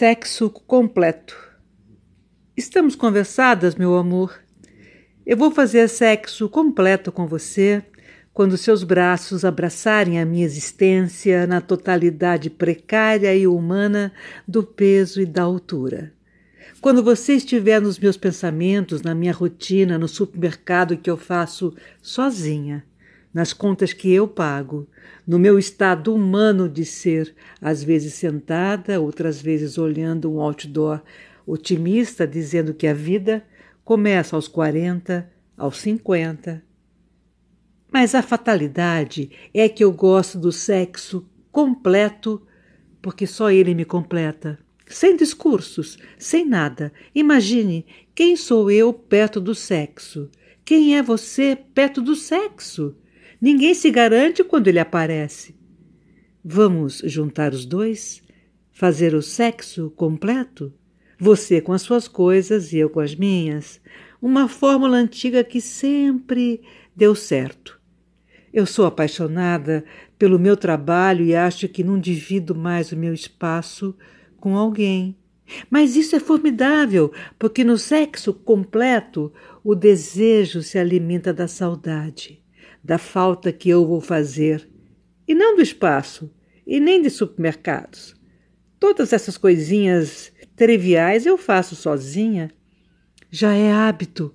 Sexo completo. Estamos conversadas, meu amor. Eu vou fazer sexo completo com você quando seus braços abraçarem a minha existência na totalidade precária e humana do peso e da altura. Quando você estiver nos meus pensamentos, na minha rotina, no supermercado que eu faço sozinha, nas contas que eu pago, no meu estado humano de ser, às vezes sentada, outras vezes olhando um outdoor otimista dizendo que a vida começa aos 40, aos 50. Mas a fatalidade é que eu gosto do sexo completo porque só ele me completa. Sem discursos, sem nada. Imagine quem sou eu perto do sexo. Quem é você perto do sexo? Ninguém se garante quando ele aparece. Vamos juntar os dois? Fazer o sexo completo? Você com as suas coisas e eu com as minhas. Uma fórmula antiga que sempre deu certo. Eu sou apaixonada pelo meu trabalho e acho que não divido mais o meu espaço com alguém. Mas isso é formidável, porque no sexo completo o desejo se alimenta da saudade da falta que eu vou fazer, e não do espaço, e nem de supermercados. Todas essas coisinhas triviais eu faço sozinha. Já é hábito,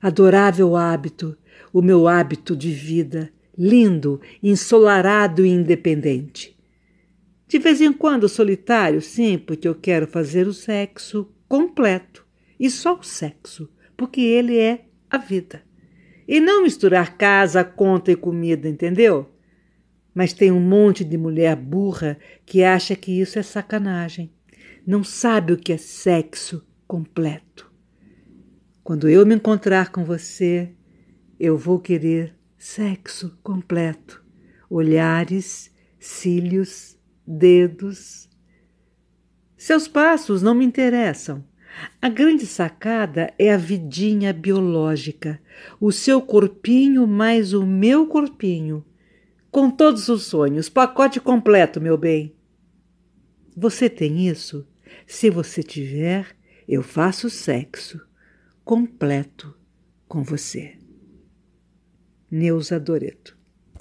adorável hábito, o meu hábito de vida, lindo, ensolarado e independente. De vez em quando solitário, sim, porque eu quero fazer o sexo completo, e só o sexo, porque ele é a vida. E não misturar casa, conta e comida, entendeu? Mas tem um monte de mulher burra que acha que isso é sacanagem. Não sabe o que é sexo completo. Quando eu me encontrar com você, eu vou querer sexo completo. Olhares, cílios, dedos. Seus passos não me interessam. A grande sacada é a vidinha biológica, o seu corpinho mais o meu corpinho, com todos os sonhos, pacote completo, meu bem. Você tem isso? Se você tiver, eu faço sexo completo com você. Neuza Doreto